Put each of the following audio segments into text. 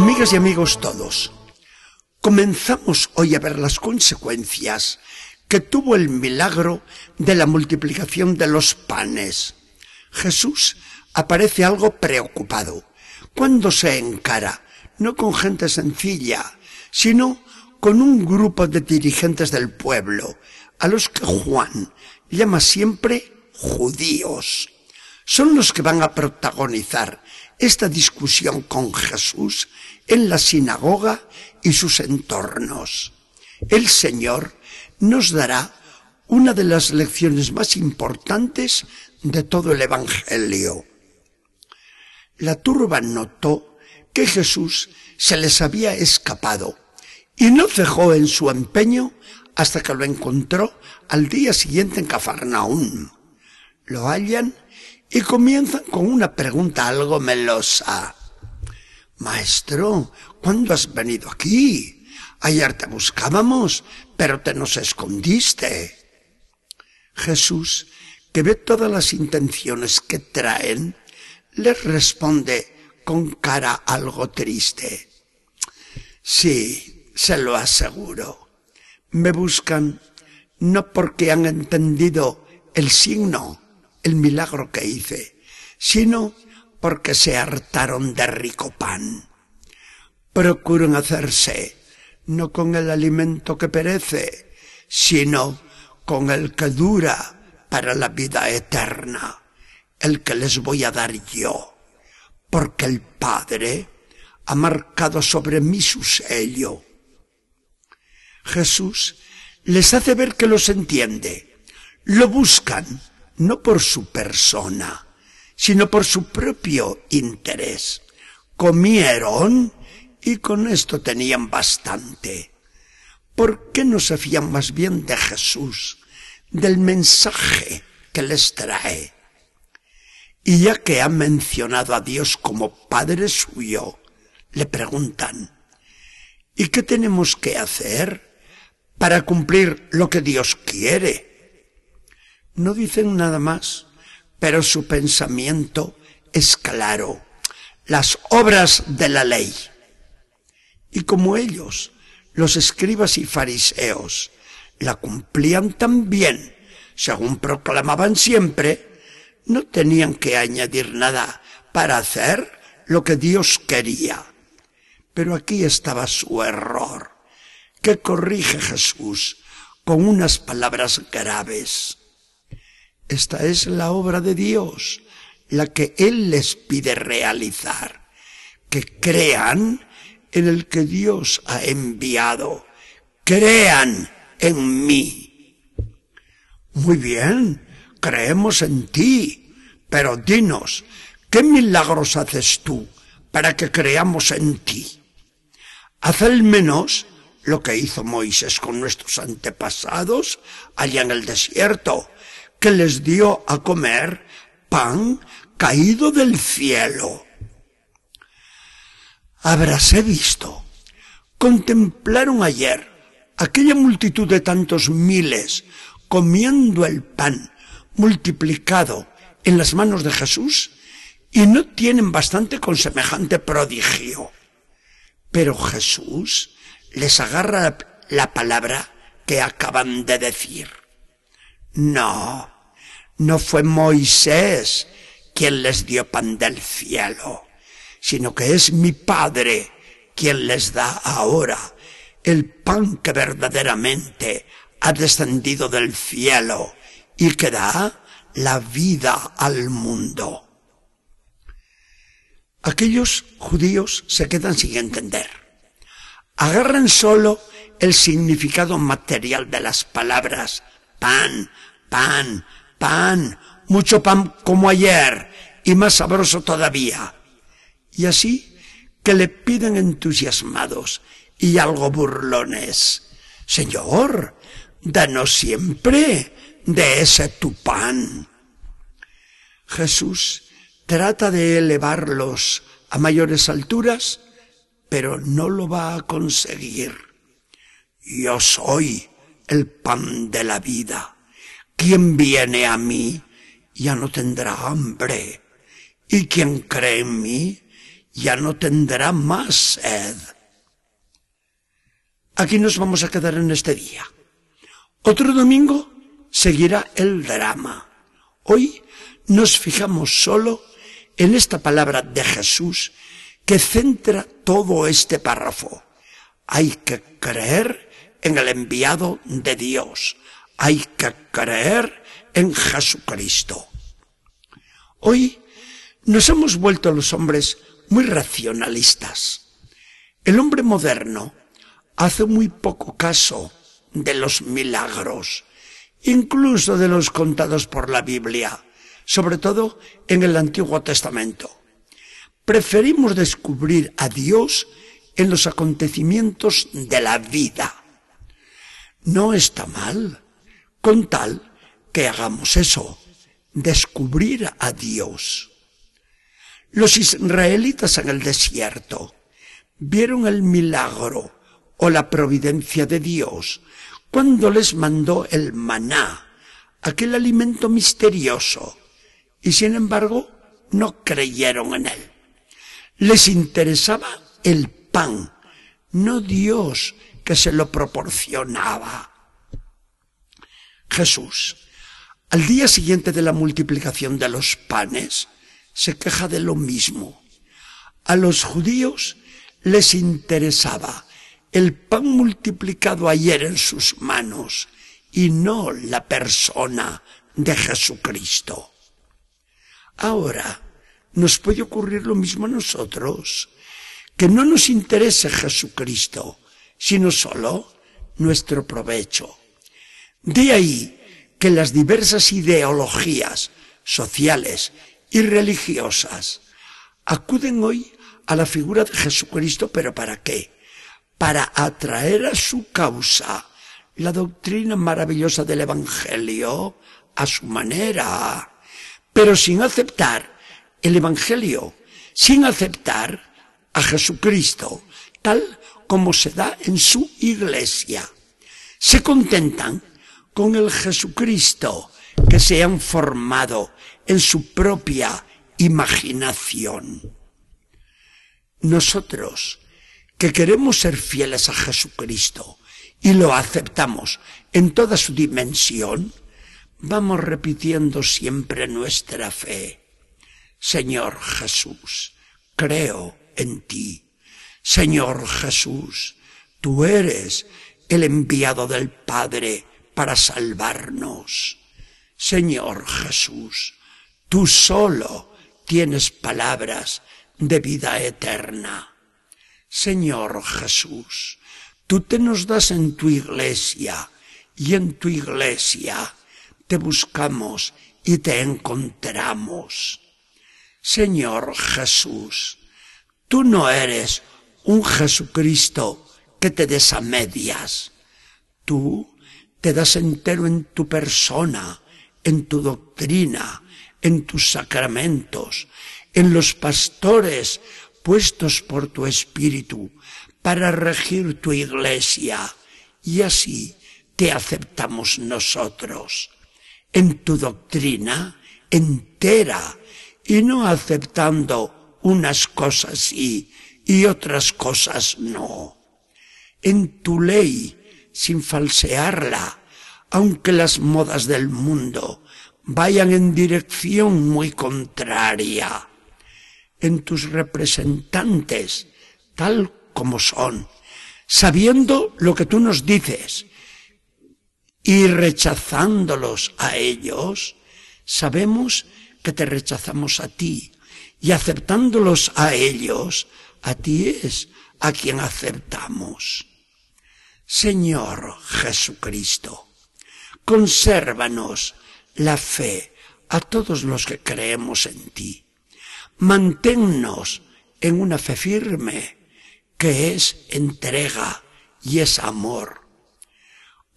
Amigas y amigos todos, comenzamos hoy a ver las consecuencias que tuvo el milagro de la multiplicación de los panes. Jesús aparece algo preocupado cuando se encara, no con gente sencilla, sino con un grupo de dirigentes del pueblo, a los que Juan llama siempre judíos. Son los que van a protagonizar esta discusión con Jesús en la sinagoga y sus entornos. El Señor nos dará una de las lecciones más importantes de todo el Evangelio. La turba notó que Jesús se les había escapado y no cejó en su empeño hasta que lo encontró al día siguiente en Cafarnaún. Lo hallan y comienzan con una pregunta algo melosa. Maestro, ¿cuándo has venido aquí? Ayer te buscábamos, pero te nos escondiste. Jesús, que ve todas las intenciones que traen, les responde con cara algo triste. Sí, se lo aseguro. Me buscan no porque han entendido el signo, el milagro que hice, sino porque se hartaron de rico pan. Procuran hacerse no con el alimento que perece, sino con el que dura para la vida eterna, el que les voy a dar yo, porque el Padre ha marcado sobre mí su sello. Jesús les hace ver que los entiende. Lo buscan no por su persona, sino por su propio interés. Comieron y con esto tenían bastante. ¿Por qué no se fían más bien de Jesús, del mensaje que les trae? Y ya que ha mencionado a Dios como Padre suyo, le preguntan, ¿y qué tenemos que hacer? para cumplir lo que Dios quiere. No dicen nada más, pero su pensamiento es claro. Las obras de la ley. Y como ellos, los escribas y fariseos, la cumplían tan bien, según proclamaban siempre, no tenían que añadir nada para hacer lo que Dios quería. Pero aquí estaba su error que corrige Jesús con unas palabras graves. Esta es la obra de Dios, la que Él les pide realizar, que crean en el que Dios ha enviado, crean en mí. Muy bien, creemos en ti, pero dinos, ¿qué milagros haces tú para que creamos en ti? Haz al menos lo que hizo Moisés con nuestros antepasados allá en el desierto, que les dio a comer pan caído del cielo. Habráse visto. Contemplaron ayer aquella multitud de tantos miles comiendo el pan multiplicado en las manos de Jesús y no tienen bastante con semejante prodigio. Pero Jesús les agarra la palabra que acaban de decir. No, no fue Moisés quien les dio pan del cielo, sino que es mi Padre quien les da ahora el pan que verdaderamente ha descendido del cielo y que da la vida al mundo. Aquellos judíos se quedan sin entender agarran solo el significado material de las palabras pan, pan, pan, mucho pan como ayer y más sabroso todavía. Y así que le piden entusiasmados y algo burlones, Señor, danos siempre de ese tu pan. Jesús trata de elevarlos a mayores alturas pero no lo va a conseguir. Yo soy el pan de la vida. Quien viene a mí ya no tendrá hambre. Y quien cree en mí ya no tendrá más sed. Aquí nos vamos a quedar en este día. Otro domingo seguirá el drama. Hoy nos fijamos solo en esta palabra de Jesús que centra todo este párrafo. Hay que creer en el enviado de Dios. Hay que creer en Jesucristo. Hoy nos hemos vuelto los hombres muy racionalistas. El hombre moderno hace muy poco caso de los milagros, incluso de los contados por la Biblia, sobre todo en el Antiguo Testamento. Preferimos descubrir a Dios en los acontecimientos de la vida. No está mal, con tal que hagamos eso, descubrir a Dios. Los israelitas en el desierto vieron el milagro o la providencia de Dios cuando les mandó el maná, aquel alimento misterioso, y sin embargo no creyeron en él. Les interesaba el pan, no Dios que se lo proporcionaba. Jesús, al día siguiente de la multiplicación de los panes, se queja de lo mismo. A los judíos les interesaba el pan multiplicado ayer en sus manos y no la persona de Jesucristo. Ahora nos puede ocurrir lo mismo a nosotros, que no nos interese Jesucristo, sino solo nuestro provecho. De ahí que las diversas ideologías sociales y religiosas acuden hoy a la figura de Jesucristo, pero ¿para qué? Para atraer a su causa la doctrina maravillosa del Evangelio a su manera, pero sin aceptar el Evangelio, sin aceptar a Jesucristo, tal como se da en su iglesia. Se contentan con el Jesucristo que se han formado en su propia imaginación. Nosotros, que queremos ser fieles a Jesucristo y lo aceptamos en toda su dimensión, vamos repitiendo siempre nuestra fe. Señor Jesús, creo en ti. Señor Jesús, tú eres el enviado del Padre para salvarnos. Señor Jesús, Tú solo tienes palabras de vida eterna. Señor Jesús, tú te nos das en tu iglesia y en tu iglesia te buscamos y te encontramos. Señor Jesús, tú no eres un Jesucristo que te des a medias. Tú te das entero en tu persona, en tu doctrina, en tus sacramentos, en los pastores puestos por tu espíritu para regir tu iglesia, y así te aceptamos nosotros, en tu doctrina entera, y no aceptando unas cosas sí y otras cosas no. En tu ley, sin falsearla, aunque las modas del mundo vayan en dirección muy contraria. En tus representantes, tal como son, sabiendo lo que tú nos dices y rechazándolos a ellos, sabemos que te rechazamos a ti y aceptándolos a ellos, a ti es a quien aceptamos. Señor Jesucristo, consérvanos la fe a todos los que creemos en ti. Manténnos en una fe firme que es entrega y es amor.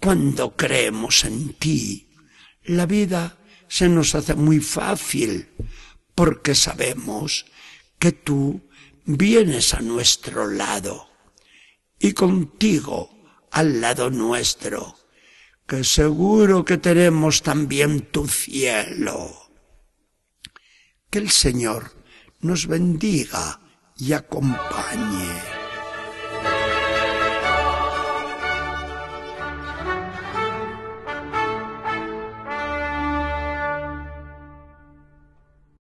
Cuando creemos en ti, la vida se nos hace muy fácil porque sabemos que tú vienes a nuestro lado y contigo al lado nuestro que seguro que tenemos también tu cielo. Que el Señor nos bendiga y acompañe.